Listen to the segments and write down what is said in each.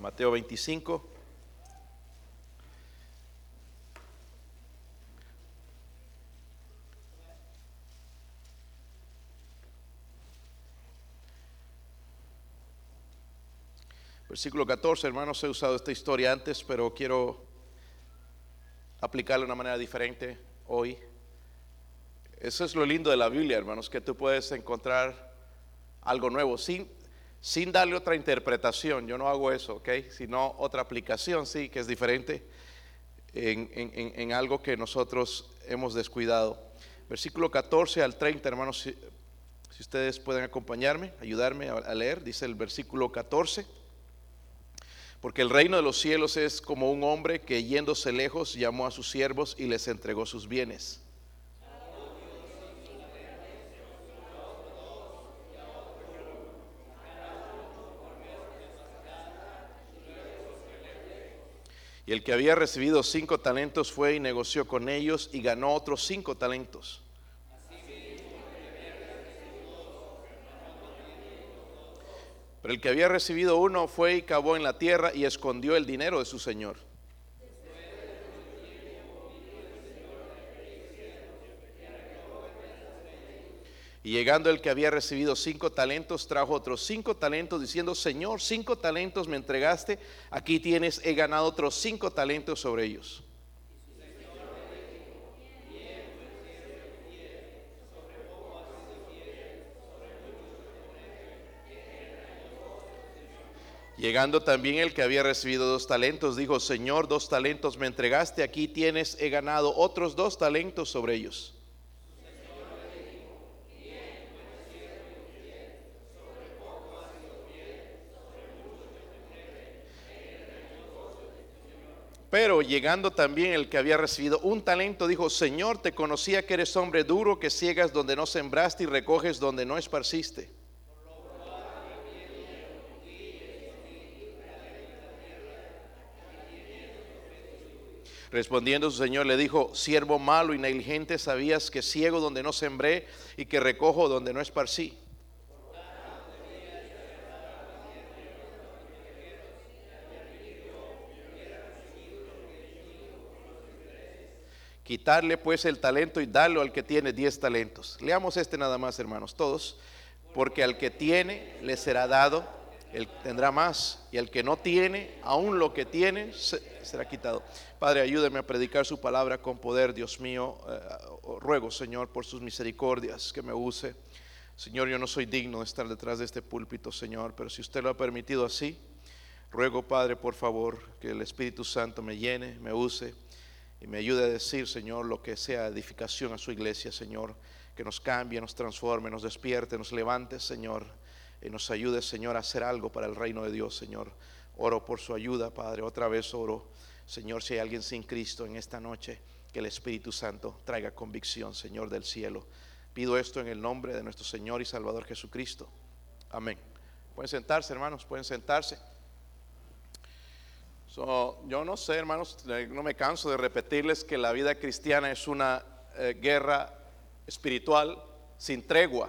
Mateo 25. Versículo 14, hermanos, he usado esta historia antes, pero quiero aplicarla de una manera diferente hoy. Eso es lo lindo de la Biblia, hermanos, que tú puedes encontrar algo nuevo sin, sin darle otra interpretación. Yo no hago eso, ¿ok? Sino otra aplicación, sí, que es diferente en, algo que nosotros hemos descuidado. Versículo 14 al 30, hermanos, si, si ustedes pueden acompañarme, ayudarme a, a leer, dice el versículo 14. Porque el reino de los cielos es como un hombre que yéndose lejos llamó a sus siervos y les entregó sus bienes. Y el que había recibido cinco talentos fue y negoció con ellos y ganó otros cinco talentos. Pero el que había recibido uno fue y cavó en la tierra y escondió el dinero de su señor. Y llegando el que había recibido cinco talentos, trajo otros cinco talentos, diciendo, Señor, cinco talentos me entregaste, aquí tienes, he ganado otros cinco talentos sobre ellos. Llegando también el que había recibido dos talentos, dijo, Señor, dos talentos me entregaste, aquí tienes, he ganado otros dos talentos sobre ellos. Pero llegando también el que había recibido un talento, dijo, Señor, te conocía que eres hombre duro, que ciegas donde no sembraste y recoges donde no esparciste. Respondiendo su señor le dijo, siervo malo y negligente, sabías que ciego donde no sembré y que recojo donde no esparcí. Quitarle pues el talento y darlo al que tiene diez talentos. Leamos este nada más, hermanos, todos. Porque al que tiene le será dado, él tendrá más. Y al que no tiene, aún lo que tiene, se- será quitado. Padre, ayúdame a predicar su palabra con poder, Dios mío. Eh, ruego, Señor, por sus misericordias, que me use. Señor, yo no soy digno de estar detrás de este púlpito, Señor, pero si usted lo ha permitido así, ruego, Padre, por favor, que el Espíritu Santo me llene, me use y me ayude a decir, Señor, lo que sea edificación a su iglesia, Señor, que nos cambie, nos transforme, nos despierte, nos levante, Señor, y nos ayude, Señor, a hacer algo para el reino de Dios, Señor. Oro por su ayuda, Padre, otra vez oro, Señor, si hay alguien sin Cristo en esta noche, que el Espíritu Santo traiga convicción, Señor del cielo. Pido esto en el nombre de nuestro Señor y Salvador Jesucristo. Amén. Pueden sentarse, hermanos, pueden sentarse. So, yo no sé, hermanos, no me canso de repetirles que la vida cristiana es una eh, guerra espiritual sin tregua.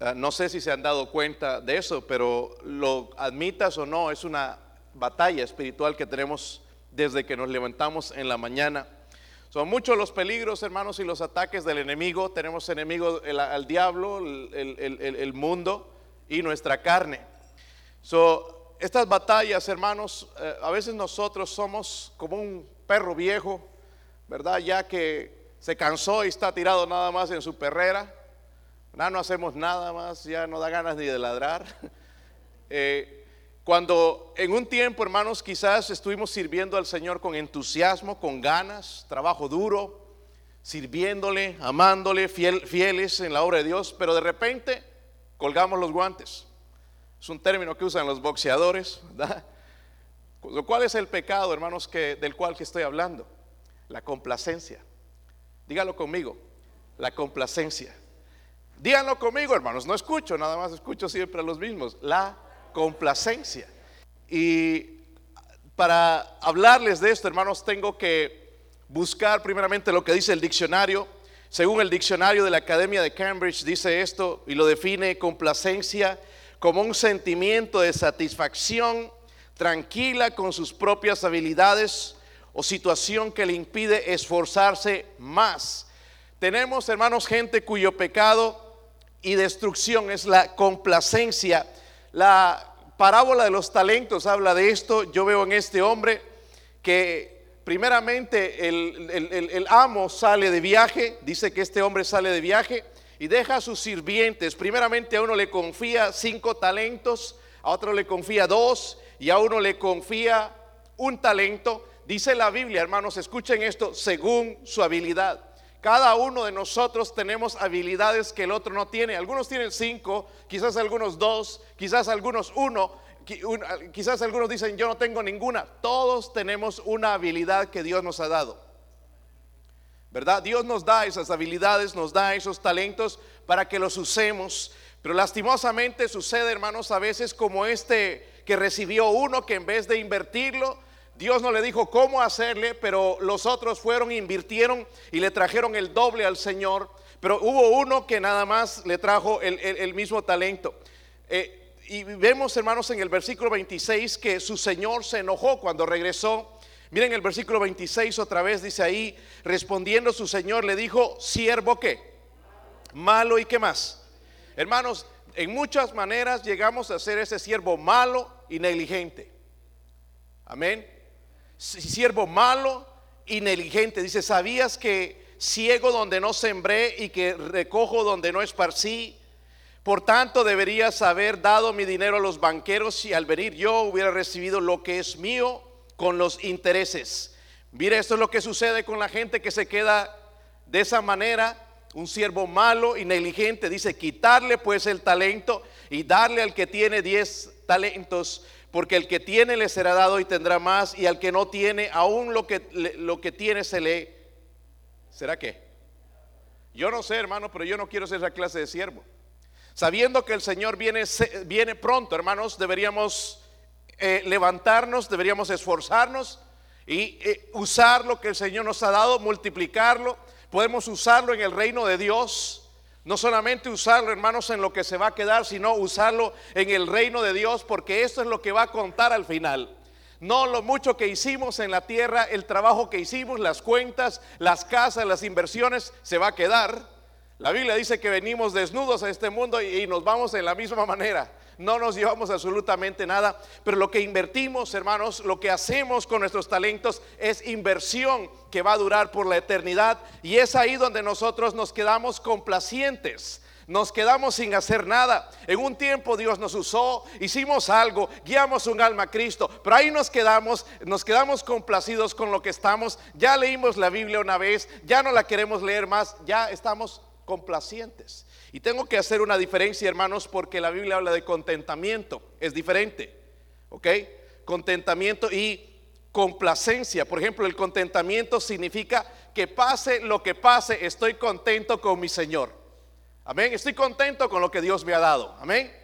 Eh, no sé si se han dado cuenta de eso, pero lo admitas o no, es una batalla espiritual que tenemos desde que nos levantamos en la mañana. Son muchos los peligros, hermanos, y los ataques del enemigo. Tenemos enemigo el- al diablo, el- el- el mundo y nuestra carne. So, estas batallas, hermanos, eh, a veces nosotros somos como un perro viejo, ¿verdad? Ya que se cansó y está tirado nada más en su perrera. Ya no hacemos nada más, ya no da ganas ni de ladrar. Eh, cuando en un tiempo, hermanos, quizás estuvimos sirviendo al Señor con entusiasmo, con ganas, trabajo duro, sirviéndole, amándole, fiel- fieles en la obra de Dios, pero de repente colgamos los guantes. Es un término que usan los boxeadores, ¿verdad? Lo cual es el pecado, hermanos, que, del cual que estoy hablando. La complacencia. Dígalo conmigo, la complacencia. Díganlo conmigo, hermanos, no escucho, nada más escucho siempre a los mismos. La complacencia. Y para hablarles de esto, hermanos, tengo que buscar primeramente lo que dice el diccionario. Según el diccionario de la Academia de Cambridge, dice esto y lo define complacencia como un sentimiento de satisfacción tranquila con sus propias habilidades o situación que le impide esforzarse más. Tenemos, hermanos, gente cuyo pecado y destrucción es la complacencia. La parábola de los talentos habla de esto. Yo veo en este hombre que primeramente el, amo sale de viaje, dice que este hombre sale de viaje y deja a sus sirvientes. Primeramente a uno le confía cinco talentos, a otro le confía dos y a uno le confía un talento. Dice la Biblia, hermanos, escuchen esto, según su habilidad. Cada uno de nosotros tenemos habilidades que el otro no tiene. Algunos tienen cinco, quizás algunos dos, quizás algunos uno, quizás algunos dicen yo no tengo ninguna. Todos tenemos una habilidad que Dios nos ha dado. ¿Verdad? Dios nos da esas habilidades, nos da esos talentos para que los usemos. Pero lastimosamente sucede, hermanos, a veces como este que recibió uno que en vez de invertirlo, Dios no le dijo cómo hacerle, pero los otros fueron, invirtieron y le trajeron el doble al Señor. Pero hubo uno que nada más le trajo el, mismo talento. Eh, y vemos, hermanos, en el versículo 26 que su Señor se enojó cuando regresó. Miren el versículo 26 otra vez, dice ahí, respondiendo su Señor le dijo, siervo qué, malo y qué más. Hermanos, en muchas maneras llegamos a ser ese siervo malo y negligente. Amén siervo malo y negligente. Dice, ¿sabías que ciego donde no sembré y que recojo donde no esparcí? Por tanto, deberías haber dado mi dinero a los banqueros y al venir yo hubiera recibido lo que es mío con los intereses. Mire, esto es lo que sucede con la gente que se queda de esa manera. Un siervo malo y negligente dice quitarle pues el talento y darle al que tiene diez talentos porque el que tiene le será dado y tendrá más, y al que no tiene, aún lo que, lo que tiene se le... ¿Será qué? Yo no sé, hermano, pero yo no quiero ser esa clase de siervo. Sabiendo que el Señor viene, viene pronto, hermanos, deberíamos eh, levantarnos, deberíamos esforzarnos y eh, usar lo que el Señor nos ha dado, multiplicarlo. Podemos usarlo en el reino de Dios no solamente usarlo, hermanos, en lo que se va a quedar, sino usarlo en el reino de Dios, porque esto es lo que va a contar al final. No lo mucho que hicimos en la tierra, el trabajo que hicimos, las cuentas, las casas, las inversiones, se va a quedar. La Biblia dice que venimos desnudos a este mundo y, nos vamos en la misma manera no nos llevamos absolutamente nada, pero lo que invertimos, hermanos, lo que hacemos con nuestros talentos es inversión que va a durar por la eternidad y es ahí donde nosotros nos quedamos complacientes. Nos quedamos sin hacer nada. En un tiempo Dios nos usó, hicimos algo, guiamos un alma a Cristo, pero ahí nos quedamos, nos quedamos complacidos con lo que estamos. Ya leímos la Biblia una vez, ya no la queremos leer más, ya estamos complacientes. Y tengo que hacer una diferencia, hermanos, porque la Biblia habla de contentamiento, es diferente, ¿ok? Contentamiento y complacencia. Por ejemplo, el contentamiento significa que pase lo que pase, estoy contento con mi Señor. Amén, estoy contento con lo que Dios me ha dado. Amén.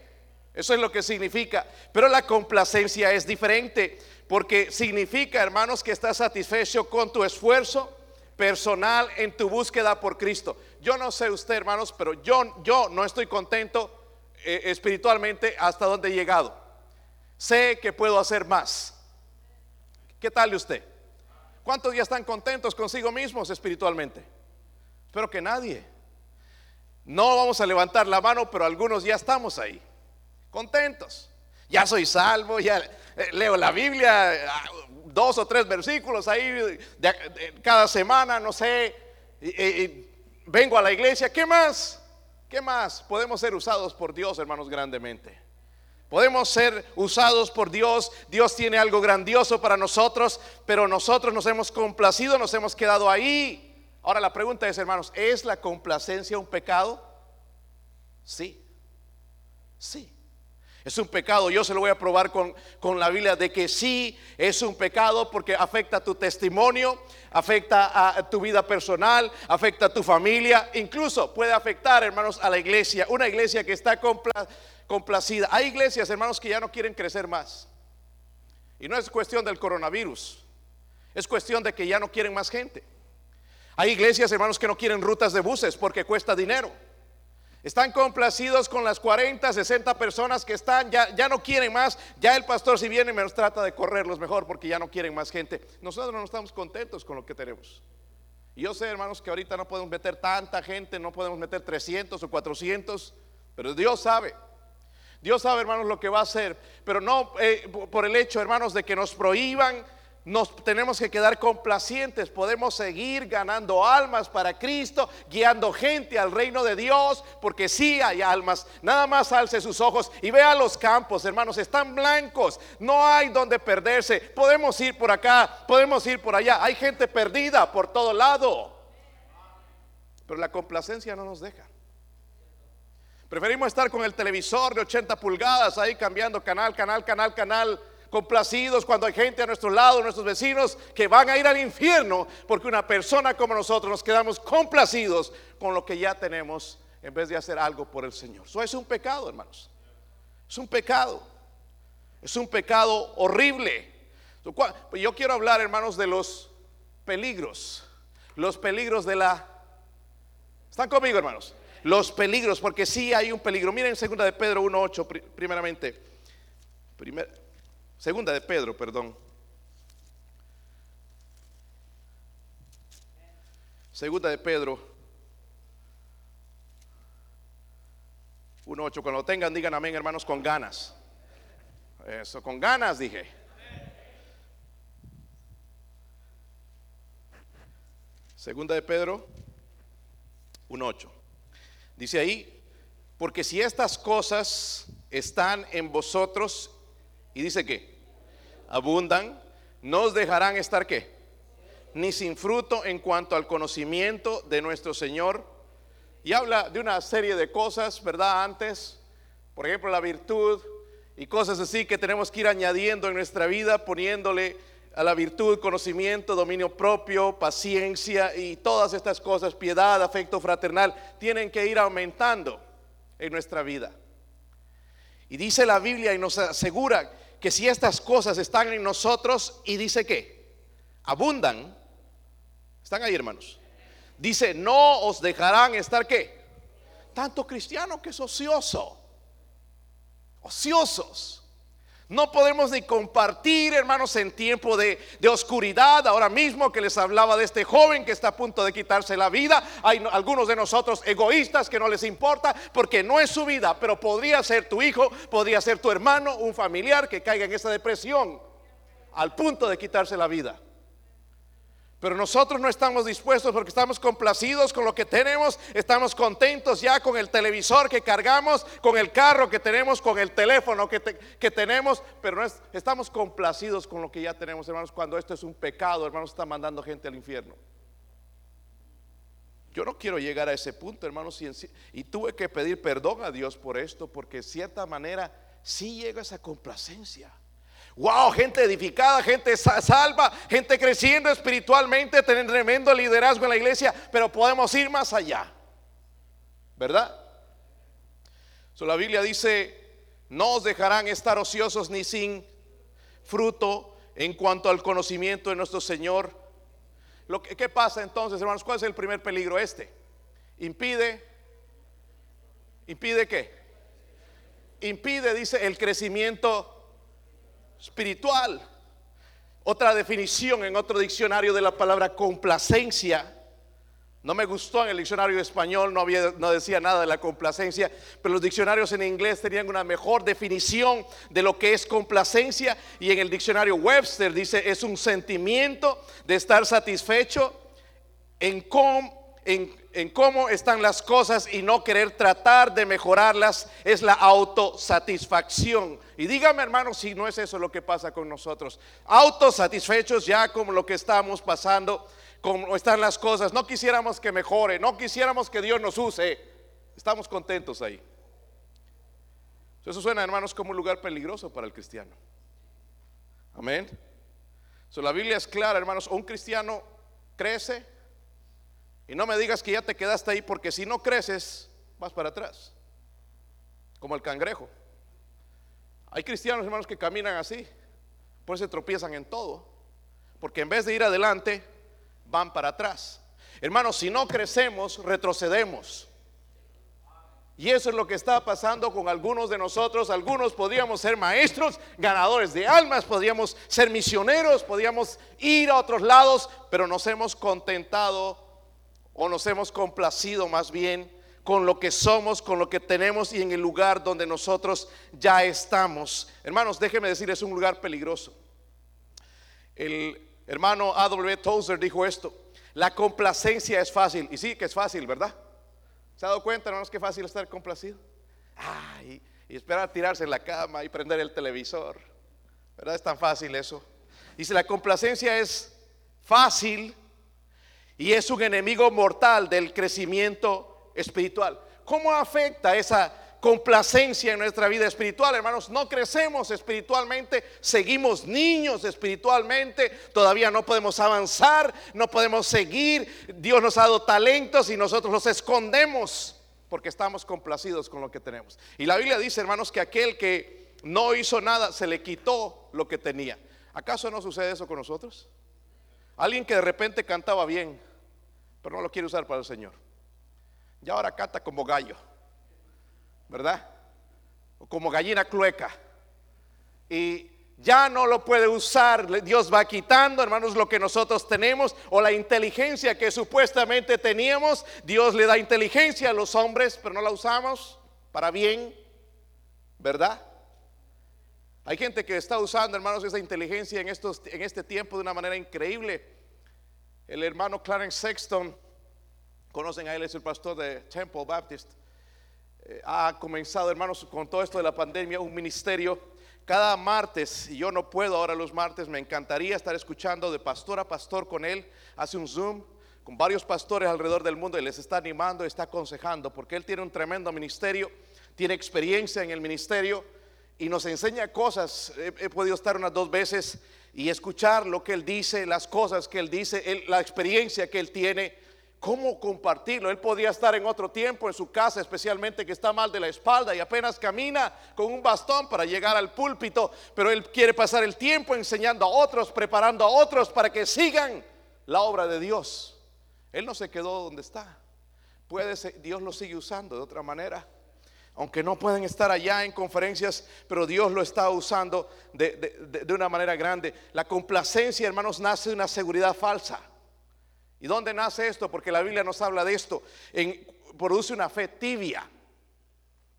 Eso es lo que significa. Pero la complacencia es diferente porque significa, hermanos, que estás satisfecho con tu esfuerzo personal en tu búsqueda por Cristo. Yo no sé usted, hermanos, pero yo, yo no estoy contento eh, espiritualmente hasta donde he llegado. Sé que puedo hacer más. ¿Qué tal usted? ¿Cuántos ya están contentos consigo mismos espiritualmente? Espero que nadie. No vamos a levantar la mano, pero algunos ya estamos ahí, contentos. Ya soy salvo, ya eh, leo la Biblia, ah, dos o tres versículos ahí cada semana, no sé, vengo a la iglesia, ¿qué más? ¿Qué más? Podemos ser usados por Dios, hermanos, grandemente. Podemos ser usados por Dios. Dios tiene algo grandioso para nosotros, pero nosotros nos hemos complacido, nos hemos quedado ahí. Ahora la pregunta es, hermanos, ¿es la complacencia un pecado? Sí. Sí. Es un pecado, yo se lo voy a probar con, con, la Biblia de que sí es un pecado porque afecta a tu testimonio, afecta a tu vida personal, afecta a tu familia, incluso puede afectar, hermanos, a la iglesia, una iglesia que está complacida. Hay iglesias, hermanos, que ya no quieren crecer más. Y no es cuestión del coronavirus, es cuestión de que ya no quieren más gente. Hay iglesias, hermanos, que no quieren rutas de buses porque cuesta dinero. Están complacidos con las 40, 60 personas que están, ya, ya no quieren más. Ya el pastor si viene me nos trata de correrlos mejor porque ya no quieren más gente. Nosotros no estamos contentos con lo que tenemos. Yo sé, hermanos, que ahorita no podemos meter tanta gente, no podemos meter 300 o 400, pero Dios sabe. Dios sabe, hermanos, lo que va a hacer. Pero no eh, por el hecho, hermanos, de que nos prohíban nos tenemos que quedar complacientes, podemos seguir ganando almas para Cristo, guiando gente al reino de Dios, porque sí hay almas. Nada más alce sus ojos y vea los campos, hermanos, están blancos, no hay donde perderse. Podemos ir por acá, podemos ir por allá. Hay gente perdida por todo lado. Pero la complacencia no nos deja. Preferimos estar con el televisor de 80 pulgadas ahí cambiando canal, canal, canal, canal complacidos cuando hay gente a nuestro lado, nuestros vecinos, que van a ir al infierno, porque una persona como nosotros nos quedamos complacidos con lo que ya tenemos en vez de hacer algo por el Señor. Eso es un pecado, hermanos. Es un pecado. Es un pecado horrible. Yo quiero hablar, hermanos, de los peligros. Los peligros de la... ¿Están conmigo, hermanos? Los peligros, porque sí hay un peligro. Miren segunda de Pedro 1.8, primeramente. Primer, Segunda de Pedro, perdón. Segunda de Pedro 1.8. Cuando lo tengan, digan amén, hermanos, con ganas. Eso, con ganas, dije. Segunda de Pedro 1.8. Dice ahí, porque si estas cosas están en vosotros y dice que abundan, no os dejarán estar qué? Ni sin fruto en cuanto al conocimiento de nuestro Señor. Y habla de una serie de cosas, ¿verdad? Antes, por ejemplo, la virtud y cosas así que tenemos que ir añadiendo en nuestra vida, poniéndole a la virtud, conocimiento, dominio propio, paciencia y todas estas cosas, piedad, afecto fraternal, tienen que ir aumentando en nuestra vida. Y dice la Biblia y nos asegura que si estas cosas están en nosotros y dice que abundan, están ahí hermanos, dice, no os dejarán estar qué? Tanto cristiano que es ocioso, ociosos. No podemos ni compartir, hermanos, en tiempo de, oscuridad. Ahora mismo que les hablaba de este joven que está a punto de quitarse la vida. Hay algunos de nosotros egoístas que no les importa porque no es su vida, pero podría ser tu hijo, podría ser tu hermano, un familiar que caiga en esa depresión al punto de quitarse la vida. Pero nosotros no estamos dispuestos porque estamos complacidos con lo que tenemos, estamos contentos ya con el televisor que cargamos, con el carro que tenemos, con el teléfono que, que tenemos, pero no estamos complacidos con lo que ya tenemos, hermanos, cuando esto es un pecado, hermanos, está mandando gente al infierno. Yo no quiero llegar a ese punto, hermanos, y, y tuve que pedir perdón a Dios por esto, porque de cierta manera sí llega esa complacencia. Wow, gente edificada, gente salva, gente creciendo espiritualmente, teniendo tremendo liderazgo en la iglesia, pero podemos ir más allá. ¿Verdad? la Biblia dice, no os dejarán estar ociosos ni sin fruto en cuanto al conocimiento de nuestro Señor. ¿Qué pasa entonces, hermanos? ¿Cuál es el primer peligro este? Impide, impide qué? Impide, dice, el crecimiento espiritual. Otra definición en otro diccionario de la palabra complacencia. No me gustó en el diccionario español, no, había, no decía nada de la complacencia, pero los diccionarios en inglés tenían una mejor definición de lo que es complacencia. Y en el diccionario Webster dice, es un sentimiento de estar satisfecho en, en, en cómo están las cosas y no querer tratar de mejorarlas es la autosatisfacción. Y dígame hermano si no es eso lo que pasa con nosotros. Autosatisfechos ya como lo que estamos pasando, como están las cosas. No quisiéramos que mejore, no quisiéramos que Dios nos use. Estamos contentos ahí. Eso suena hermanos como un lugar peligroso para el cristiano. Amén. La Biblia es clara hermanos, un cristiano crece y no me digas que ya te quedaste ahí porque si no creces, vas para atrás. Como el cangrejo. Hay cristianos, hermanos, que caminan así. Por eso se tropiezan en todo. Porque en vez de ir adelante, van para atrás. Hermanos, si no crecemos, retrocedemos. Y eso es lo que está pasando con algunos de nosotros. Algunos podríamos ser maestros, ganadores de almas, podríamos ser misioneros, podríamos ir a otros lados, pero nos hemos contentado o nos hemos complacido más bien con lo que somos, con lo que tenemos y en el lugar donde nosotros ya estamos. Hermanos, déjenme decir, es un lugar peligroso. El hermano A.W. Tozer dijo esto, la complacencia es fácil, y sí que es fácil, ¿verdad? ¿Se ha dado cuenta, hermanos, que fácil estar complacido? Ay, y esperar a tirarse en la cama y prender el televisor. ¿Verdad? Es tan fácil eso. Dice, la complacencia es fácil y es un enemigo mortal del crecimiento espiritual. ¿Cómo afecta esa complacencia en nuestra vida espiritual, hermanos. No crecemos espiritualmente, seguimos niños espiritualmente, todavía no podemos avanzar, no podemos seguir. Dios nos ha dado talentos y nosotros los escondemos porque estamos complacidos con lo que tenemos. Y la Biblia dice, hermanos, que aquel que no hizo nada se le quitó lo que tenía. ¿Acaso no sucede eso con nosotros? Alguien que de repente cantaba bien, pero no lo quiere usar para el Señor. Y ahora canta como gallo. ¿verdad? O como gallina clueca. Y ya no lo puede usar, Dios va quitando, hermanos, lo que nosotros tenemos o la inteligencia que supuestamente teníamos. Dios le da inteligencia a los hombres, pero no la usamos para bien, ¿verdad? Hay gente que está usando, hermanos, esa inteligencia en, estos, en este tiempo de una manera increíble. El hermano Clarence Sexton, conocen a él, es el pastor de Temple Baptist. Eh, ha comenzado, hermanos, con todo esto de la pandemia, un ministerio. Cada martes, y yo no puedo ahora los martes, me encantaría estar escuchando de pastor a pastor con él, hace un Zoom con varios pastores alrededor del mundo y les está animando, está aconsejando, porque él tiene un tremendo ministerio, tiene experiencia en el ministerio y nos enseña cosas. He, podido estar unas dos veces y escuchar lo que él dice, las cosas que él dice, la experiencia que él tiene cómo compartirlo. Él podía estar en otro tiempo en su casa, especialmente que está mal de la espalda y apenas camina con un bastón para llegar al púlpito, pero él quiere pasar el tiempo enseñando a otros, preparando a otros para que sigan la obra de Dios. Él no se quedó donde está. Puede Dios lo sigue usando de otra manera. Aunque no pueden estar allá en conferencias, pero Dios lo está usando de, de una manera grande. La complacencia, hermanos, nace de una seguridad falsa. ¿Y dónde nace esto? Porque la Biblia nos habla de esto. Produce una fe tibia.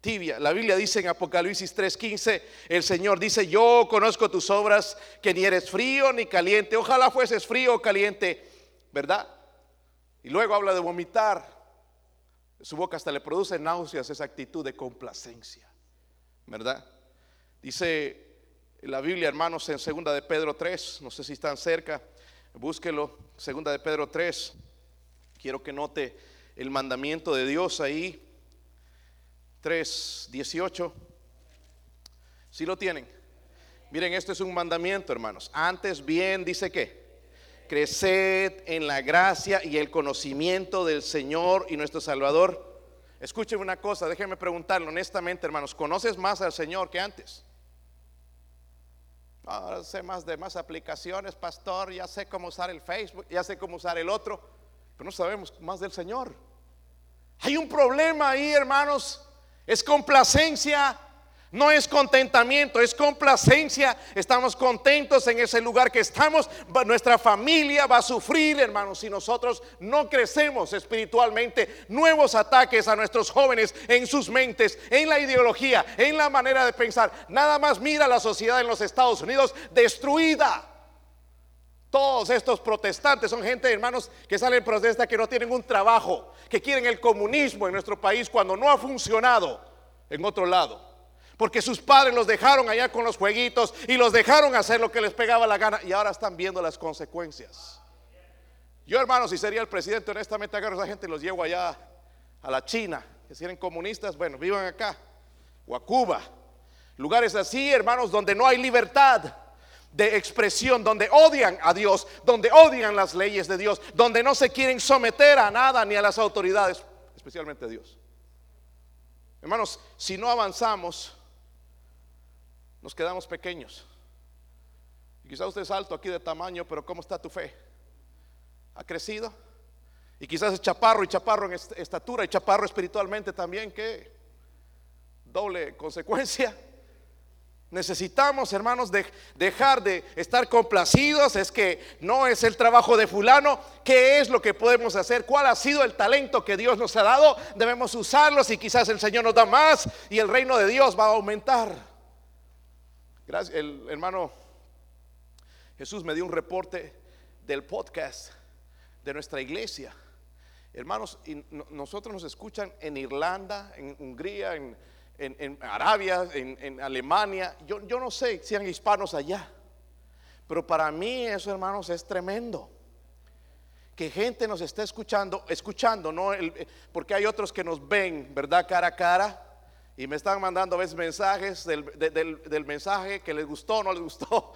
Tibia. La Biblia dice en Apocalipsis 3:15, el Señor dice, yo conozco tus obras, que ni eres frío ni caliente. Ojalá fueses frío o caliente, ¿verdad? Y luego habla de vomitar. Su boca hasta le produce náuseas esa actitud de complacencia, ¿verdad? Dice la Biblia, hermanos, en segunda de Pedro 3, no sé si están cerca, Búsquelo, segunda de Pedro 3. Quiero que note el mandamiento de Dios ahí. 3, 18. Si lo tienen. Miren, esto es un mandamiento, hermanos. Antes bien dice que creced en la gracia y el conocimiento del Señor y nuestro Salvador. Escúcheme una cosa, déjenme preguntarle honestamente, hermanos, ¿conoces más al Señor que antes? Ahora sé más de más aplicaciones, pastor, ya sé cómo usar el Facebook, ya sé cómo usar el otro, pero no sabemos más del Señor. Hay un problema ahí, hermanos. Es complacencia no es contentamiento, es complacencia. Estamos contentos en ese lugar que estamos. Nuestra familia va a sufrir, hermanos, si nosotros no crecemos espiritualmente. Nuevos ataques a nuestros jóvenes en sus mentes, en la ideología, en la manera de pensar. Nada más mira la sociedad en los Estados Unidos destruida. Todos estos protestantes son gente, hermanos, que salen protesta que no tienen un trabajo, que quieren el comunismo en nuestro país cuando no ha funcionado en otro lado porque sus padres los dejaron allá con los jueguitos y los dejaron hacer lo que les pegaba la gana y ahora están viendo las consecuencias. Yo, hermano, si sería el presidente, honestamente agarro a esa gente y los llevo allá a la China, que si eran comunistas, bueno, vivan acá, o a Cuba. Lugares así, hermanos, donde no hay libertad de expresión, donde odian a Dios, donde odian las leyes de Dios, donde no se quieren someter a nada ni a las autoridades, especialmente a Dios. Hermanos, si no avanzamos, nos quedamos pequeños. Y quizás usted es alto aquí de tamaño, pero ¿cómo está tu fe? ¿Ha crecido? Y quizás es chaparro y chaparro en estatura y chaparro espiritualmente también, ¿qué? doble consecuencia. Necesitamos, hermanos, de, dejar de estar complacidos. Es que no es el trabajo de fulano. ¿Qué es lo que podemos hacer? ¿Cuál ha sido el talento que Dios nos ha dado? Debemos usarlos y quizás el Señor nos da más y el reino de Dios va a aumentar. Gracias, el hermano Jesús me dio un reporte del podcast de nuestra iglesia. Hermanos, nosotros nos escuchan en Irlanda, en Hungría, en Arabia, en, Alemania. Yo, no sé si hay hispanos allá. Pero para mí eso, hermanos, es tremendo. Que gente nos esté escuchando, escuchando, ¿no? porque hay otros que nos ven, ¿verdad? Cara a cara. Y me están mandando a veces mensajes del, del mensaje que les gustó, no les gustó.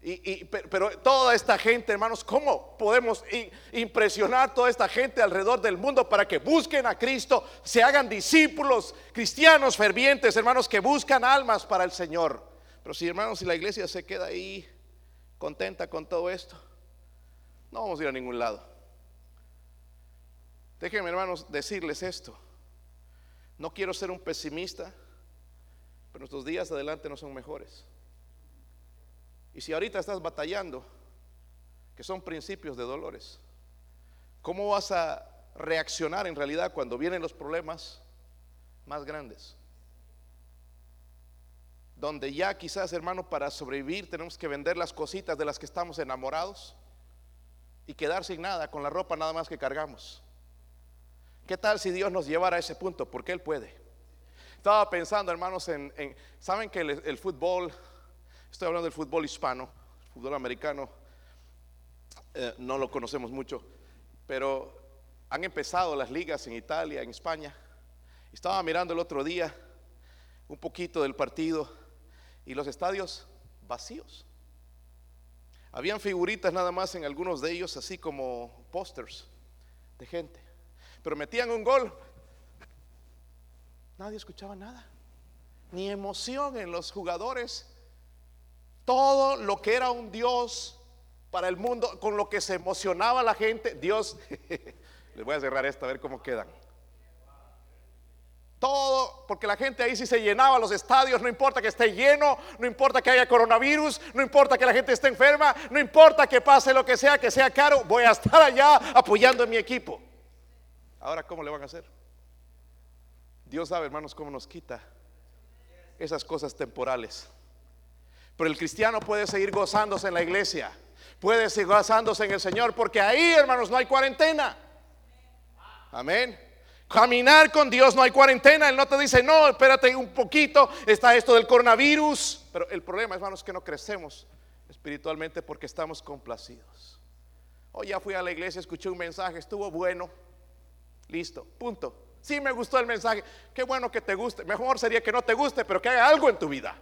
Y, pero toda esta gente, hermanos, ¿cómo podemos impresionar toda esta gente alrededor del mundo para que busquen a Cristo, se hagan discípulos cristianos fervientes, hermanos, que buscan almas para el Señor? Pero si, hermanos, si la iglesia se queda ahí contenta con todo esto, no vamos a ir a ningún lado. Déjenme, hermanos, decirles esto. No quiero ser un pesimista, pero nuestros días adelante no son mejores. Y si ahorita estás batallando, que son principios de dolores, ¿cómo vas a reaccionar en realidad cuando vienen los problemas más grandes? Donde ya quizás, hermano, para sobrevivir tenemos que vender las cositas de las que estamos enamorados y quedar sin nada, con la ropa nada más que cargamos. ¿Qué tal si Dios nos llevara a ese punto? Porque Él puede. Estaba pensando, hermanos, en, saben que el fútbol Estoy hablando del fútbol hispano, fútbol americano, eh, no lo conocemos mucho, pero han empezado las ligas en Italia, en España. Estaba mirando el otro día un poquito del partido y los estadios vacíos. Habían figuritas nada más en algunos de ellos, así como pósters de gente. Pero metían un gol, nadie escuchaba nada, ni emoción en los jugadores todo lo que era un Dios para el mundo, con lo que se emocionaba la gente, Dios, les voy a cerrar esto a ver cómo quedan. Todo, porque la gente ahí sí se llenaba los estadios, no importa que esté lleno, no importa que haya coronavirus, no importa que la gente esté enferma, no importa que pase lo que sea, que sea caro, voy a estar allá apoyando a mi equipo. Ahora, ¿cómo le van a hacer? Dios sabe, hermanos, cómo nos quita esas cosas temporales. Pero el cristiano puede seguir gozándose en la iglesia, puede seguir gozándose en el Señor, porque ahí, hermanos, no hay cuarentena. Amén. Caminar con Dios no hay cuarentena. Él no te dice, no, espérate un poquito, está esto del coronavirus. Pero el problema, hermanos, es que no crecemos espiritualmente porque estamos complacidos. Hoy ya fui a la iglesia, escuché un mensaje, estuvo bueno. Listo, punto. Sí me gustó el mensaje. Qué bueno que te guste. Mejor sería que no te guste, pero que haga algo en tu vida.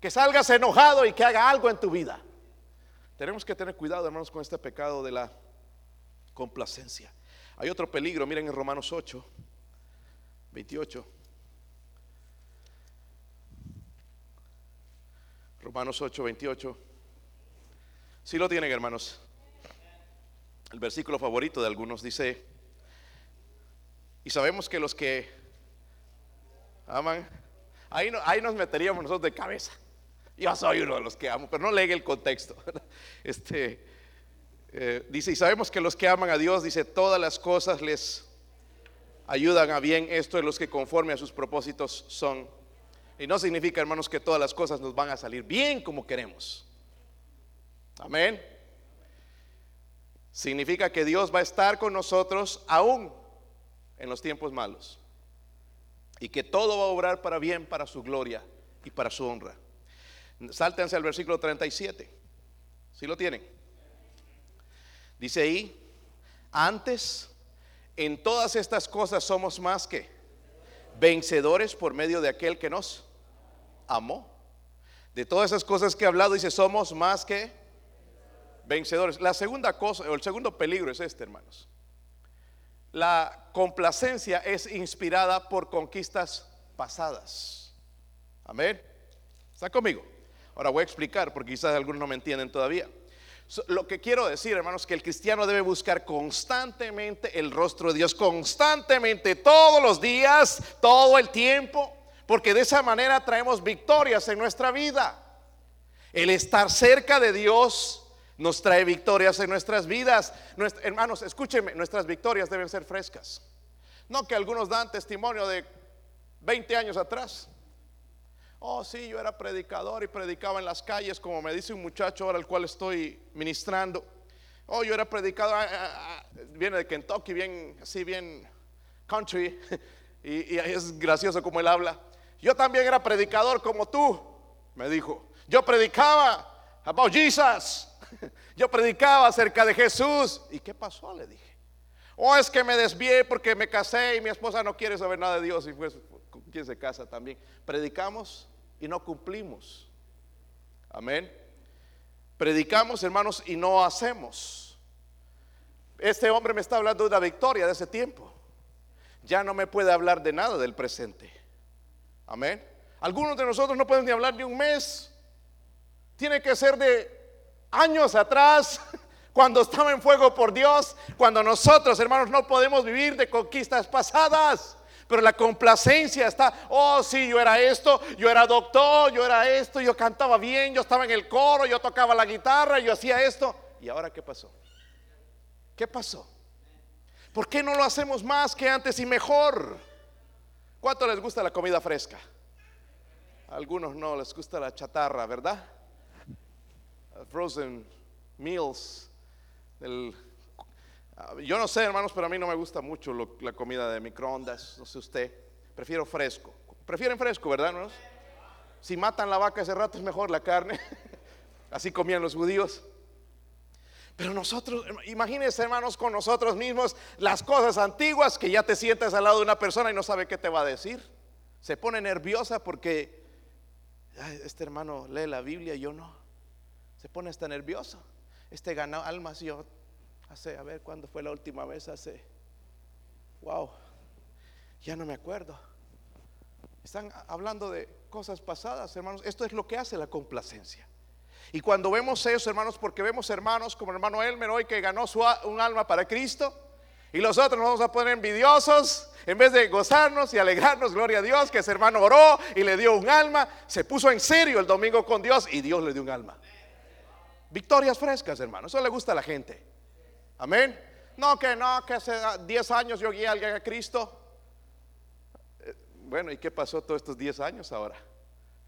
Que salgas enojado y que haga algo en tu vida. Tenemos que tener cuidado, hermanos, con este pecado de la complacencia. Hay otro peligro, miren en Romanos 8, 28. Romanos 8, 28. Si lo tienen, hermanos. El versículo favorito de algunos dice, y sabemos que los que aman, ahí, ahí nos meteríamos nosotros de cabeza. Yo soy uno de los que amo, pero no lee el contexto. Este, eh, dice, y sabemos que los que aman a Dios, dice, todas las cosas les ayudan a bien. Esto es los que conforme a sus propósitos son. Y no significa, hermanos, que todas las cosas nos van a salir bien como queremos. Amén. Significa que Dios va a estar con nosotros aún en los tiempos malos. Y que todo va a obrar para bien, para su gloria y para su honra. Sáltense al versículo 37. Si lo tienen? Dice ahí, antes en todas estas cosas somos más que vencedores por medio de aquel que nos amó. De todas esas cosas que he hablado, dice, somos más que vencedores. La segunda cosa, o el segundo peligro es este, hermanos. La complacencia es inspirada por conquistas pasadas. Amén. ¿Está conmigo? Ahora voy a explicar porque quizás algunos no me entienden todavía. Lo que quiero decir, hermanos, que el cristiano debe buscar constantemente el rostro de Dios, constantemente, todos los días, todo el tiempo, porque de esa manera traemos victorias en nuestra vida. El estar cerca de Dios nos trae victorias en nuestras vidas. hermanos, escúchenme, nuestras victorias deben ser frescas. No que algunos dan testimonio de 20 años atrás. Oh, sí, yo era predicador y predicaba en las calles, como me dice un muchacho ahora al cual estoy ministrando. Oh, yo era predicador, ah, ah, ah, viene de Kentucky, bien, así bien country, y, y es gracioso como él habla. Yo también era predicador como tú, me dijo. Yo predicaba about Jesus. Yo predicaba acerca de Jesús. ¿Y qué pasó? Le dije. O oh, es que me desvié porque me casé y mi esposa no quiere saber nada de Dios y pues quién se casa también. Predicamos y no cumplimos. Amén. Predicamos, hermanos, y no hacemos. Este hombre me está hablando de una victoria de ese tiempo. Ya no me puede hablar de nada del presente. Amén. Algunos de nosotros no pueden ni hablar de un mes. Tiene que ser de años atrás, cuando estaba en fuego por Dios, cuando nosotros, hermanos, no podemos vivir de conquistas pasadas. Pero la complacencia está, oh sí, yo era esto, yo era doctor, yo era esto, yo cantaba bien, yo estaba en el coro, yo tocaba la guitarra, yo hacía esto. ¿Y ahora qué pasó? ¿Qué pasó? ¿Por qué no lo hacemos más que antes y mejor? ¿Cuánto les gusta la comida fresca? algunos no les gusta la chatarra, ¿verdad? Frozen meals. Ah, yo no sé, hermanos, pero a mí no me gusta mucho la comida de microondas. No sé usted. Prefiero fresco. Prefieren fresco, ¿verdad? Si matan la vaca ese rato es mejor la carne. Así comían los judíos. Pero nosotros, imagínense hermanos con nosotros mismos las cosas antiguas que ya te sientas al lado de una persona y no sabe qué te va a decir. Se pone nerviosa porque este hermano lee la Biblia y yo no. Se pone hasta nervioso. Este ganó almas yo hace, a ver, ¿cuándo fue la última vez? Hace, wow, ya no me acuerdo. Están hablando de cosas pasadas, hermanos. Esto es lo que hace la complacencia. Y cuando vemos eso, hermanos, porque vemos hermanos como el hermano Elmer hoy que ganó su, un alma para Cristo, y los otros nos vamos a poner envidiosos, en vez de gozarnos y alegrarnos, gloria a Dios, que ese hermano oró y le dio un alma, se puso en serio el domingo con Dios y Dios le dio un alma. Victorias frescas, hermano, eso le gusta a la gente. Amén. No, que no, que hace 10 años yo guié a alguien a Cristo. Eh, bueno, ¿y qué pasó todos estos 10 años ahora?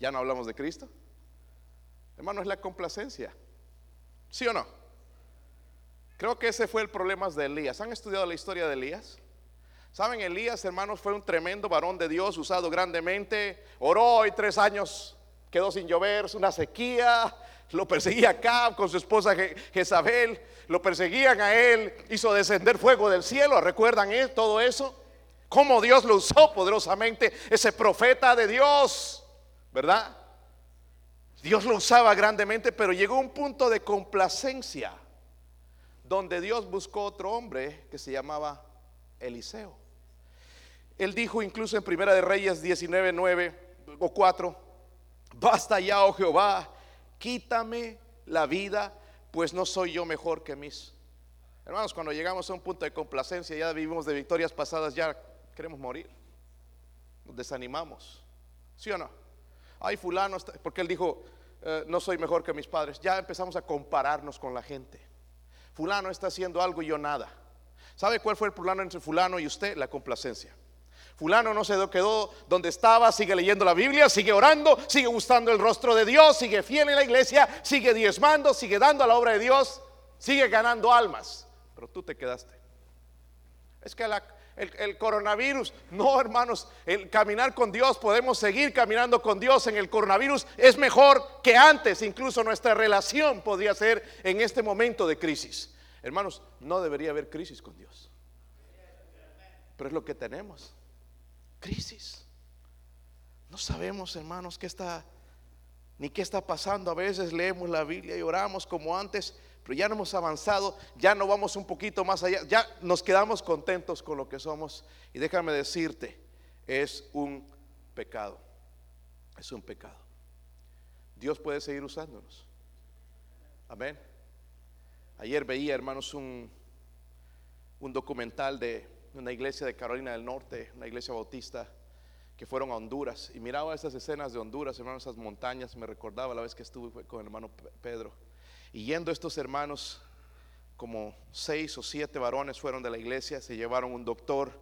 ¿Ya no hablamos de Cristo? Hermano, es la complacencia. ¿Sí o no? Creo que ese fue el problema de Elías. ¿Han estudiado la historia de Elías? Saben, Elías, hermanos, fue un tremendo varón de Dios, usado grandemente. Oró y tres años quedó sin llover, una sequía. Lo perseguía acá con su esposa Jezabel. Lo perseguían a él. Hizo descender fuego del cielo. ¿Recuerdan todo eso? Cómo Dios lo usó poderosamente. Ese profeta de Dios. ¿Verdad? Dios lo usaba grandemente, pero llegó un punto de complacencia donde Dios buscó otro hombre que se llamaba Eliseo. Él dijo incluso en Primera de Reyes 19, 9 o 4, basta ya, oh Jehová, quítame la vida, pues no soy yo mejor que mis. Hermanos, cuando llegamos a un punto de complacencia, ya vivimos de victorias pasadas, ya queremos morir. Nos desanimamos. ¿Sí o no? Ay, fulano, porque él dijo, eh, no soy mejor que mis padres. Ya empezamos a compararnos con la gente. Fulano está haciendo algo y yo nada. ¿Sabe cuál fue el fulano entre fulano y usted? La complacencia. Fulano no se quedó donde estaba, sigue leyendo la Biblia, sigue orando, sigue gustando el rostro de Dios, sigue fiel en la iglesia, sigue diezmando, sigue dando a la obra de Dios, sigue ganando almas. Pero tú te quedaste. Es que la, el, coronavirus. No, hermanos, el caminar con Dios, podemos seguir caminando con Dios en el coronavirus. Es mejor que antes, incluso nuestra relación podría ser en este momento de crisis. Hermanos, no debería haber crisis con Dios. Pero es lo que tenemos. Crisis. No sabemos, hermanos, qué está ni qué está pasando. A veces leemos la Biblia y oramos como antes, pero ya no hemos avanzado, ya no vamos un poquito más allá, ya nos quedamos contentos con lo que somos. Y déjame decirte, es un pecado, es un pecado. Dios puede seguir usándonos. Amén. Ayer veía, hermanos, un, un documental de una iglesia de Carolina del Norte, una iglesia bautista, que fueron a Honduras. Y miraba esas escenas de Honduras, hermanos, esas montañas. Me recordaba la vez que estuve con el hermano Pedro. Y yendo estos hermanos, como seis o siete varones fueron de la iglesia, se llevaron un doctor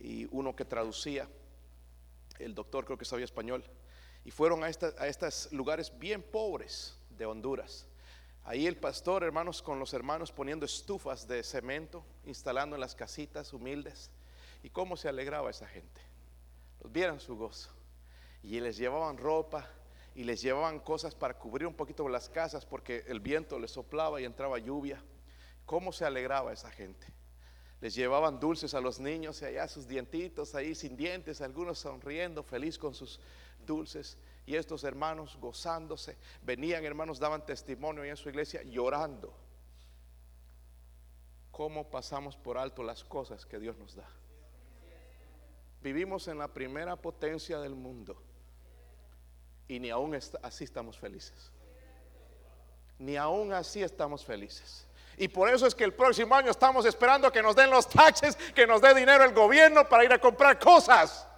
y uno que traducía. El doctor creo que sabía español. Y fueron a, a estos lugares bien pobres de Honduras. Ahí el pastor, hermanos, con los hermanos poniendo estufas de cemento, instalando en las casitas humildes. Y cómo se alegraba esa gente. Los vieran su gozo. Y les llevaban ropa y les llevaban cosas para cubrir un poquito las casas porque el viento les soplaba y entraba lluvia. ¿Cómo se alegraba esa gente? Les llevaban dulces a los niños y allá sus dientitos ahí sin dientes, algunos sonriendo, feliz con sus dulces. Y estos hermanos gozándose, venían hermanos, daban testimonio en su iglesia llorando. ¿Cómo pasamos por alto las cosas que Dios nos da? Vivimos en la primera potencia del mundo y ni aún así estamos felices. Ni aún así estamos felices. Y por eso es que el próximo año estamos esperando que nos den los taxes, que nos dé dinero el gobierno para ir a comprar cosas.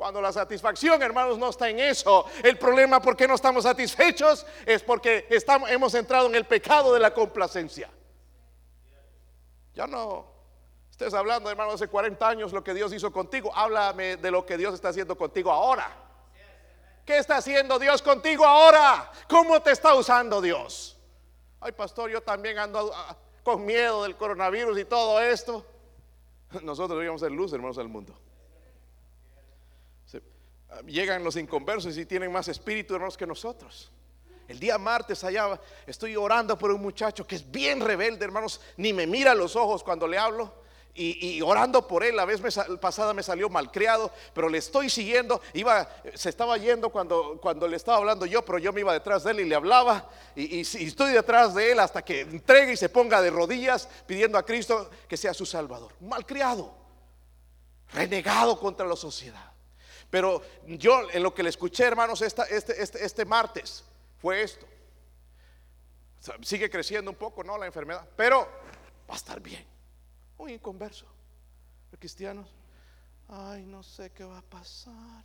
Cuando la satisfacción, hermanos, no está en eso. El problema por qué no estamos satisfechos es porque estamos, hemos entrado en el pecado de la complacencia. Ya no Estés hablando, hermano, hace 40 años lo que Dios hizo contigo. Háblame de lo que Dios está haciendo contigo ahora. ¿Qué está haciendo Dios contigo ahora? ¿Cómo te está usando Dios? Ay, pastor, yo también ando ah, con miedo del coronavirus y todo esto. Nosotros deberíamos ser luz, hermanos, del mundo. Llegan los inconversos y tienen más espíritu, hermanos, que nosotros. El día martes allá estoy orando por un muchacho que es bien rebelde, hermanos, ni me mira a los ojos cuando le hablo y, orando por él. La vez pasada me salió malcriado, pero le estoy siguiendo. Iba, se estaba yendo cuando, cuando le estaba hablando yo, pero yo me iba detrás de él y le hablaba. Y, y, estoy detrás de él hasta que entregue y se ponga de rodillas pidiendo a Cristo que sea su Salvador. Malcriado, renegado contra la sociedad. Pero yo en lo que le escuché, hermanos, este, este, este martes fue esto. Sigue creciendo un poco, ¿no? La enfermedad, pero va a estar bien un inconverso. Los cristianos, ay, no sé qué va a pasar.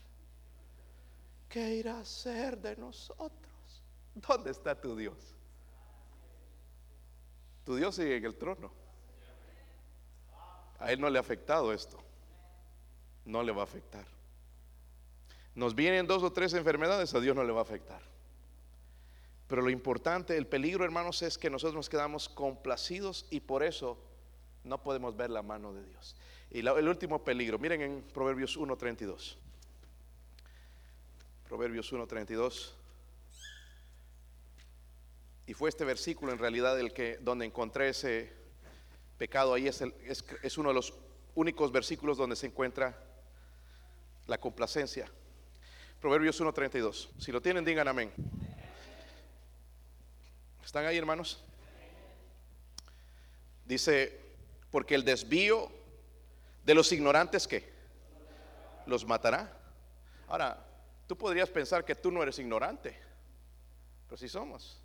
¿Qué irá a ser de nosotros? ¿Dónde está tu Dios? Tu Dios sigue en el trono. A Él no le ha afectado esto. No le va a afectar. Nos vienen dos o tres enfermedades, a Dios no le va a afectar. Pero lo importante, el peligro, hermanos, es que nosotros nos quedamos complacidos y por eso no podemos ver la mano de Dios. Y el último peligro, miren en Proverbios 1.32. Proverbios 1.32. Y fue este versículo en realidad el que donde encontré ese pecado. Ahí es, es uno de los únicos versículos donde se encuentra la complacencia. Proverbios 1.32. Si lo tienen, digan amén. ¿Están ahí, hermanos? Dice porque el desvío de los ignorantes que los matará. Ahora, tú podrías pensar que tú no eres ignorante, pero sí somos.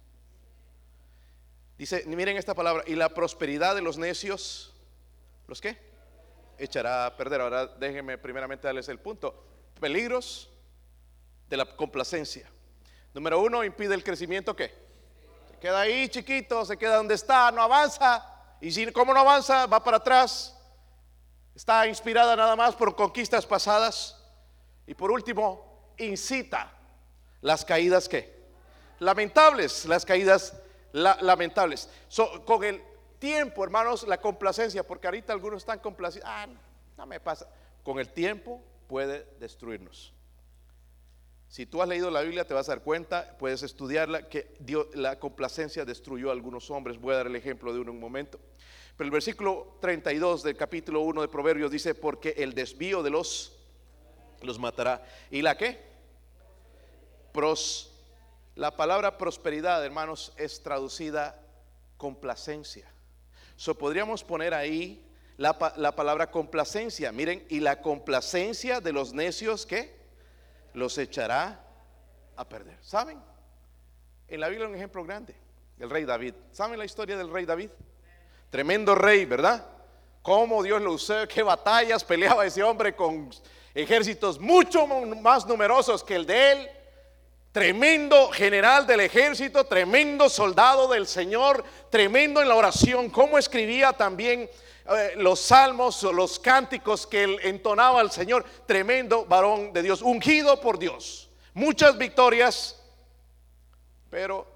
Dice, miren esta palabra, y la prosperidad de los necios, ¿los qué? Echará a perder. Ahora déjenme primeramente darles el punto. Peligros de la complacencia. Número uno, impide el crecimiento, ¿qué? Se queda ahí chiquito, se queda donde está, no avanza. Y si como no avanza, va para atrás. Está inspirada nada más por conquistas pasadas. Y por último, incita las caídas que lamentables, las caídas lamentables. con el tiempo, hermanos, la complacencia, porque ahorita algunos están complacidos. Ah, no me pasa. Con el tiempo puede destruirnos. Si tú has leído la Biblia te vas a dar cuenta, puedes estudiarla, que la complacencia destruyó a algunos hombres. Voy a dar el ejemplo de uno en un momento. Pero el versículo 32 del capítulo 1 de Proverbios dice, porque el desvío de los los matará. ¿Y la qué? Pros, la palabra prosperidad, hermanos, es traducida complacencia. So podríamos poner ahí la, la palabra complacencia. Miren, y la complacencia de los necios, ¿qué? Los echará a perder. ¿Saben? En la Biblia un ejemplo grande. el rey David. ¿Saben la historia del rey David? Tremendo rey, ¿verdad? Cómo Dios lo usó, qué batallas peleaba ese hombre con ejércitos mucho más numerosos que el de él. Tremendo general del ejército, tremendo soldado del Señor, tremendo en la oración. Cómo escribía también eh, los salmos, los cánticos que él entonaba al Señor. Tremendo varón de Dios, ungido por Dios. Muchas victorias, pero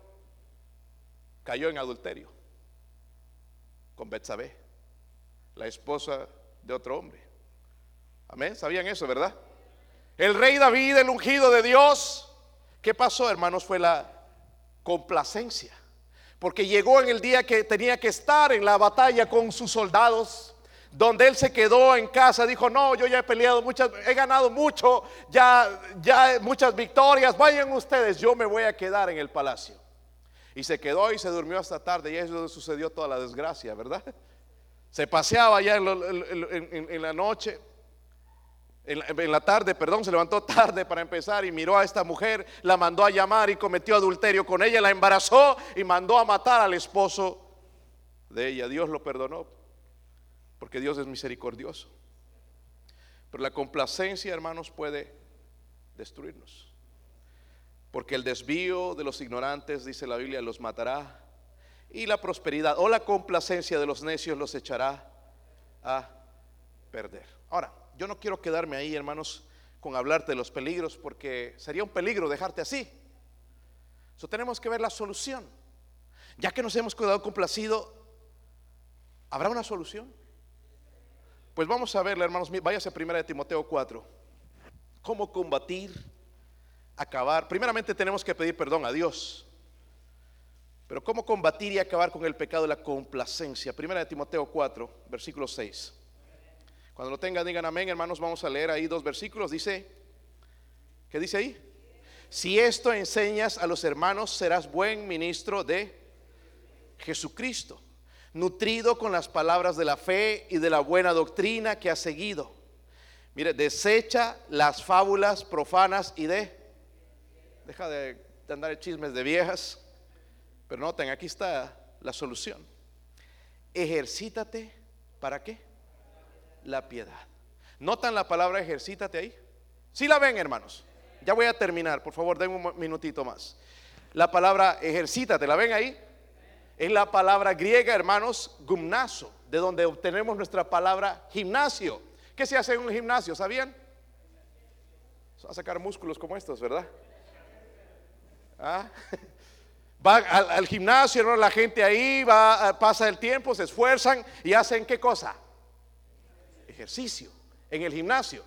cayó en adulterio con Betsabé, la esposa de otro hombre. Amén, sabían eso, ¿verdad? El rey David, el ungido de Dios, ¿qué pasó, hermanos? Fue la complacencia. Porque llegó en el día que tenía que estar en la batalla con sus soldados, donde él se quedó en casa, dijo, no, yo ya he peleado muchas, he ganado mucho, ya, ya muchas victorias, vayan ustedes, yo me voy a quedar en el palacio. Y se quedó y se durmió hasta tarde. Y eso sucedió toda la desgracia, ¿verdad? Se paseaba ya en, la noche, en la, tarde, perdón, se levantó tarde para empezar y miró a esta mujer, la mandó a llamar y cometió adulterio con ella, la embarazó y mandó a matar al esposo de ella. Dios lo perdonó, porque Dios es misericordioso. Pero la complacencia, hermanos, puede destruirnos. Porque el desvío de los ignorantes, dice la Biblia, los matará. Y la prosperidad o la complacencia de los necios los echará a perder. Ahora, yo no quiero quedarme ahí, hermanos, con hablarte de los peligros, porque sería un peligro dejarte así. Eso tenemos que ver la solución. Ya que nos hemos quedado complacido, ¿habrá una solución? Pues vamos a verla, hermanos. Váyase a primera de Timoteo 4. ¿Cómo combatir acabar, primeramente tenemos que pedir perdón a Dios. Pero ¿cómo combatir y acabar con el pecado de la complacencia? Primera de Timoteo 4, versículo 6. Cuando lo tengan, digan amén, hermanos, vamos a leer ahí dos versículos. Dice, ¿qué dice ahí? Si esto enseñas a los hermanos, serás buen ministro de Jesucristo, nutrido con las palabras de la fe y de la buena doctrina que has seguido. Mire, desecha las fábulas profanas y de deja de, andar en chismes de viejas. Pero noten, aquí está la solución. Ejercítate, ¿para qué? La piedad. ¿Notan la palabra ejercítate ahí? Si la ven, hermanos. Ya voy a terminar, por favor, den un minutito más. La palabra ejercítate, ¿la ven ahí? Es la palabra griega, hermanos, gumnaso, de donde obtenemos nuestra palabra gimnasio. ¿Qué se hace en un gimnasio? ¿Sabían? a sacar músculos como estos, ¿verdad? ¿Ah? Va al, gimnasio, la gente ahí va, pasa el tiempo, se esfuerzan y hacen qué cosa? Ejercicio en el gimnasio.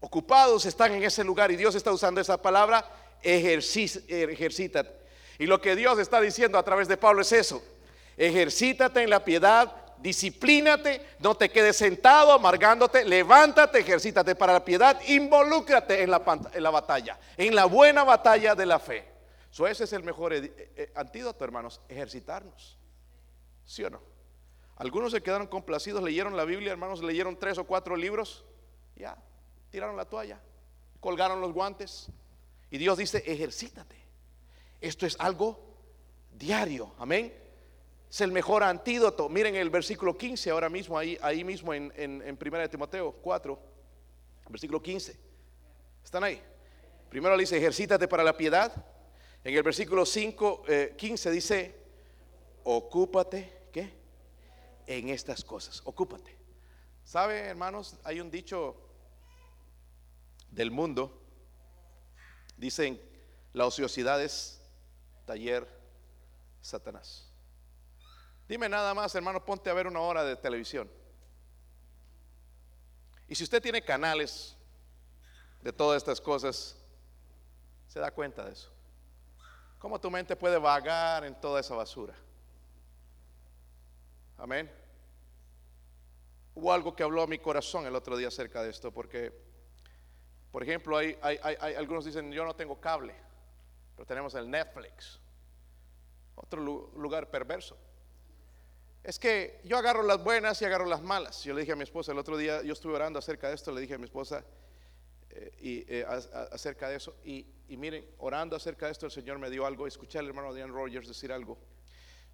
Ocupados están en ese lugar y Dios está usando esa palabra, ejercítate. Y lo que Dios está diciendo a través de Pablo es eso, ejercítate en la piedad, disciplínate, no te quedes sentado amargándote, levántate, ejercítate para la piedad, involúcrate en la, en la batalla, en la buena batalla de la fe ese es el mejor eh, eh, antídoto, hermanos, ejercitarnos. ¿Sí o no? Algunos se quedaron complacidos, leyeron la Biblia, hermanos, leyeron tres o cuatro libros, ya, tiraron la toalla, colgaron los guantes. Y Dios dice, ejercítate. Esto es algo diario, amén. Es el mejor antídoto. Miren el versículo 15 ahora mismo, ahí, ahí mismo en, en, en 1 Timoteo 4, versículo 15. ¿Están ahí? Primero le dice, ejercítate para la piedad. En el versículo 5, 15 eh, dice, ocúpate, ¿qué? En estas cosas, ocúpate. ¿Sabe, hermanos? Hay un dicho del mundo, dicen, la ociosidad es taller Satanás. Dime nada más, hermano, ponte a ver una hora de televisión. Y si usted tiene canales de todas estas cosas, se da cuenta de eso. ¿Cómo tu mente puede vagar en toda esa basura? Amén. Hubo algo que habló a mi corazón el otro día acerca de esto, porque, por ejemplo, hay, algunos dicen, yo no tengo cable, pero tenemos el Netflix, otro lugar perverso. Es que yo agarro las buenas y agarro las malas. Yo le dije a mi esposa el otro día, yo estuve orando acerca de esto, le dije a mi esposa eh, y, eh, de eso, y y miren, orando acerca de esto, el Señor me dio algo. Escuché al hermano Dan Rogers decir algo.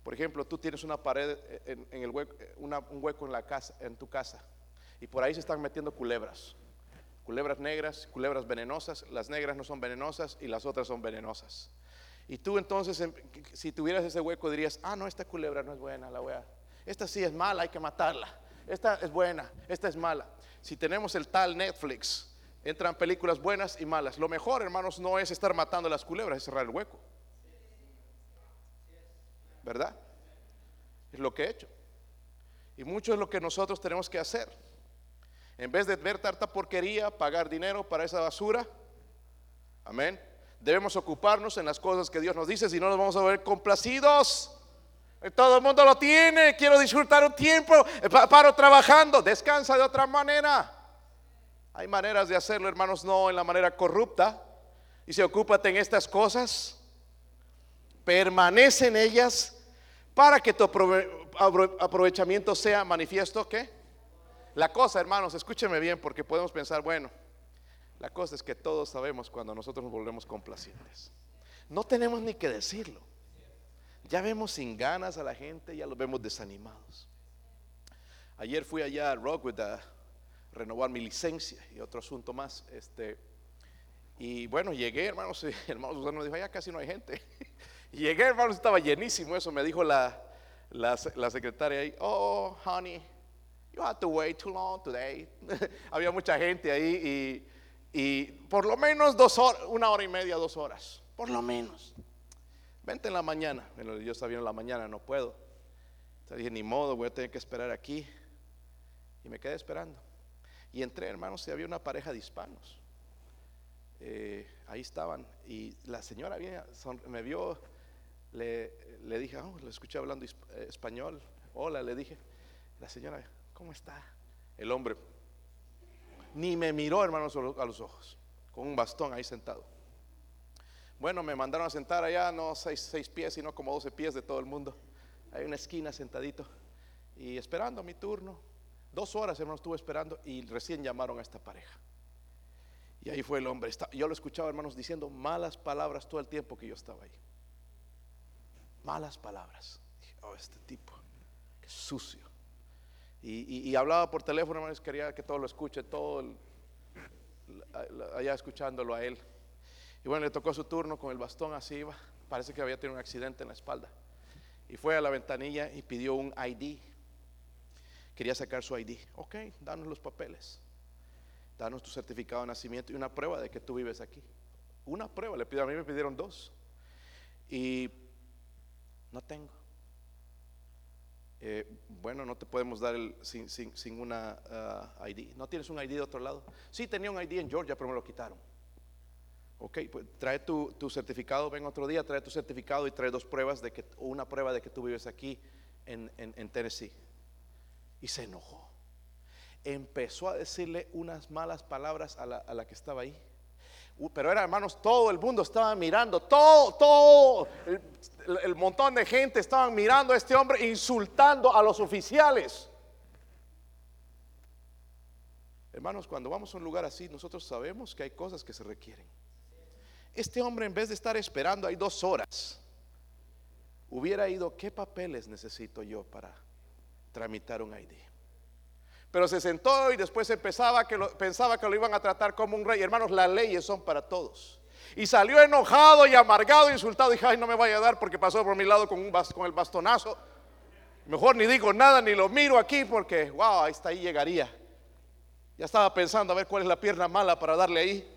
Por ejemplo, tú tienes una pared en, el hueco, un hueco en casa, en tu casa, y por ahí se están metiendo culebras. Culebras negras, culebras venenosas. Las negras no son venenosas y las otras son venenosas. Y tú entonces, em, si tuvieras ese hueco, dirías, ah, no, esta culebra no es buena, la voy a... Esta sí es mala, hay que matarla. Esta es buena, esta es mala. Si tenemos el tal Netflix, entran películas buenas y malas. Lo mejor, hermanos, no es estar matando las culebras, es cerrar el hueco. ¿Verdad? Es lo que he hecho. Y mucho es lo que nosotros tenemos que hacer. En vez de ver tanta porquería, pagar dinero para esa basura. Amén. Debemos ocuparnos en las cosas que Dios nos dice, si no nos vamos a ver complacidos. Todo el mundo lo tiene, quiero disfrutar un tiempo, paro trabajando, descansa de otra manera. Hay maneras de hacerlo, hermanos, no en la manera corrupta. Y se ocúpate en estas cosas, permanece en ellas para que tu aprovechamiento sea manifiesto. ¿Qué? La cosa, hermanos, escúcheme bien porque podemos pensar, bueno, la cosa es que todos sabemos cuando nosotros nos volvemos complacientes. No tenemos ni que decirlo. Ya vemos sin ganas a la gente, ya los vemos desanimados. Ayer fui allá a Rockwood a renovar mi licencia y otro asunto más. Este, y bueno, llegué, hermanos, hermano Susano dijo, ya casi no hay gente. Llegué, hermanos, estaba llenísimo eso. Me dijo la, la, secretaria ahí, oh, honey, You have to wait too long today. Había mucha gente ahí y, y, por lo menos dos horas, una hora y media, dos horas. Por lo menos. Vente en la mañana. Bueno, yo bien en la mañana, no puedo. Entonces dije, ni modo, voy a tener que esperar aquí. Y me quedé esperando. Y entré, hermanos, y había una pareja de hispanos. Eh, ahí estaban. Y la señora me vio, le, dije, oh, le escuché hablando eh, español. Hola, le dije. La señora, ¿cómo está? El hombre ni me miró, hermanos, a los ojos, con un bastón ahí sentado. Bueno, me mandaron a sentar allá, no seis, seis pies, sino como doce pies de todo el mundo. Hay una esquina sentadito y esperando mi turno. Dos horas, hermanos, estuve esperando y recién llamaron a esta pareja. Y ahí fue el hombre. Yo lo escuchaba, hermanos, diciendo malas palabras todo el tiempo que yo estaba ahí. Malas palabras. Dije, oh, este tipo, qué sucio. Y, hablaba por teléfono, hermanos, quería que todo lo escuche, todo allá escuchándolo a él. Y bueno, le tocó su turno con el bastón, así iba. Parece que había tenido un accidente en la espalda. Y fue a la ventanilla y pidió un ID. Quería sacar su ID. Ok, danos los papeles. Danos tu certificado de nacimiento y una prueba de que tú vives aquí. Una prueba, le pidió, a mí me pidieron dos. Y no tengo. Eh, bueno, no te podemos dar el, sin, sin, una ah, ID. ¿No tienes un ID de otro lado? Sí, tenía un ID en Georgia, pero me lo quitaron. Ok, pues trae tu, certificado, ven otro día, trae tu certificado y trae dos pruebas de que, una prueba de que tú vives aquí en, en Tennessee. Y se enojó. Empezó a decirle unas malas palabras a la, a la que estaba ahí. Pero era, hermanos, todo el mundo estaba mirando, todo, todo, el, montón de gente estaban mirando a este hombre, insultando a los oficiales. Hermanos, cuando vamos a un lugar así, nosotros sabemos que hay cosas que se requieren. Este hombre, en vez de estar esperando ahí dos horas, hubiera ido, ¿qué papeles necesito yo para tramitar un ID? Pero se sentó y después empezaba que pensaba que lo iban a tratar como un rey. Hermanos, las leyes son para todos. Y salió enojado y amargado, insultado. Dije, ay, no me vaya a dar porque pasó por mi lado con, un el bastonazo. Mejor ni digo nada ni lo miro aquí porque, wow, está, ahí llegaría. Ya estaba pensando a ver cuál es la pierna mala para darle ahí.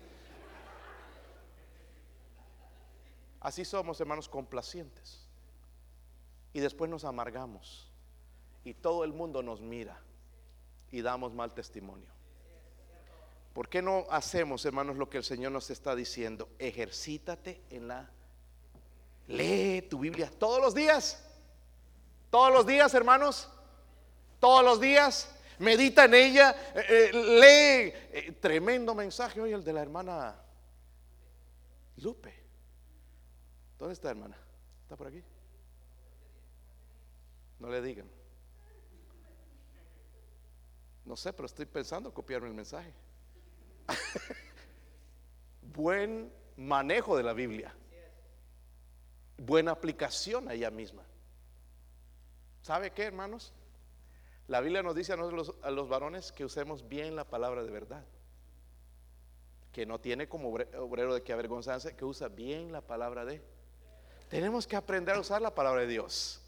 Así somos, hermanos, complacientes. Y después nos amargamos. Y todo el mundo nos mira y damos mal testimonio. ¿Por qué no hacemos, hermanos, lo que el Señor nos está diciendo? Ejercítate en la... Lee tu Biblia todos los días. Todos los días, hermanos. Todos los días. Medita en ella. Eh, eh, lee. Eh, tremendo mensaje hoy el de la hermana Lupe. ¿Dónde está, hermana? ¿Está por aquí? No le digan. No sé, pero estoy pensando copiarme el mensaje. Buen manejo de la Biblia. Buena aplicación a ella misma. ¿Sabe qué, hermanos? La Biblia nos dice a nosotros los varones que usemos bien la palabra de verdad. Que no tiene como obrero de que avergonzarse, que usa bien la palabra de. Tenemos que aprender a usar la palabra de Dios.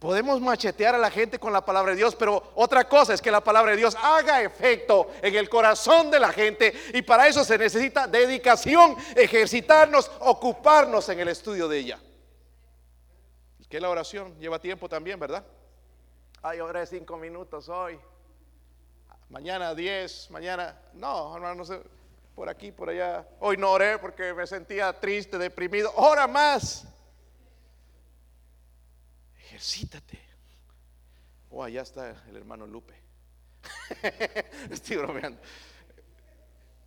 Podemos machetear a la gente con la palabra de Dios, pero otra cosa es que la palabra de Dios haga efecto en el corazón de la gente y para eso se necesita dedicación, ejercitarnos, ocuparnos en el estudio de ella. Que la oración lleva tiempo también, ¿verdad? Ay, oré cinco minutos hoy. Mañana diez, mañana. No, hermano, no sé. Por aquí, por allá. Hoy no oré porque me sentía triste, deprimido. Ora más. Ejercítate. Oh, allá está el hermano Lupe. Estoy bromeando.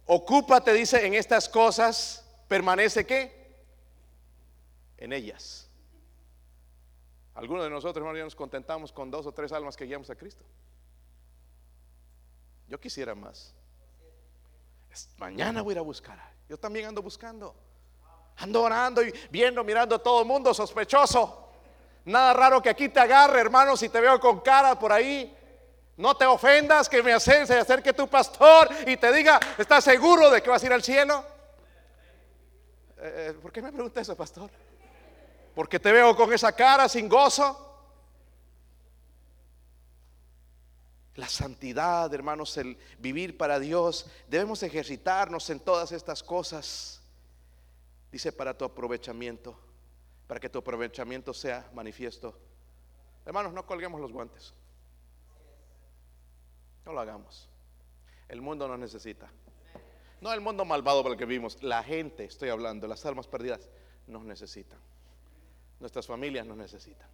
Ocúpate, dice, en estas cosas. Permanece qué? En ellas. Algunos de nosotros, hermano, ya nos contentamos con dos o tres almas que guiamos a Cristo. Yo quisiera más. Mañana voy a ir a buscar. Yo también ando buscando. Ando orando y viendo, mirando a todo el mundo sospechoso. Nada raro que aquí te agarre, hermano, si te veo con cara por ahí. No te ofendas que me se acerque tu pastor y te diga, ¿estás seguro de que vas a ir al cielo? Eh, eh, ¿Por qué me pregunta eso, pastor? Porque te veo con esa cara sin gozo. La santidad, hermanos, el vivir para Dios. Debemos ejercitarnos en todas estas cosas. Dice para tu aprovechamiento, para que tu aprovechamiento sea manifiesto. Hermanos, no colguemos los guantes. No lo hagamos. El mundo nos necesita. No el mundo malvado por el que vivimos. La gente, estoy hablando, las almas perdidas, nos necesitan. Nuestras familias nos necesitan.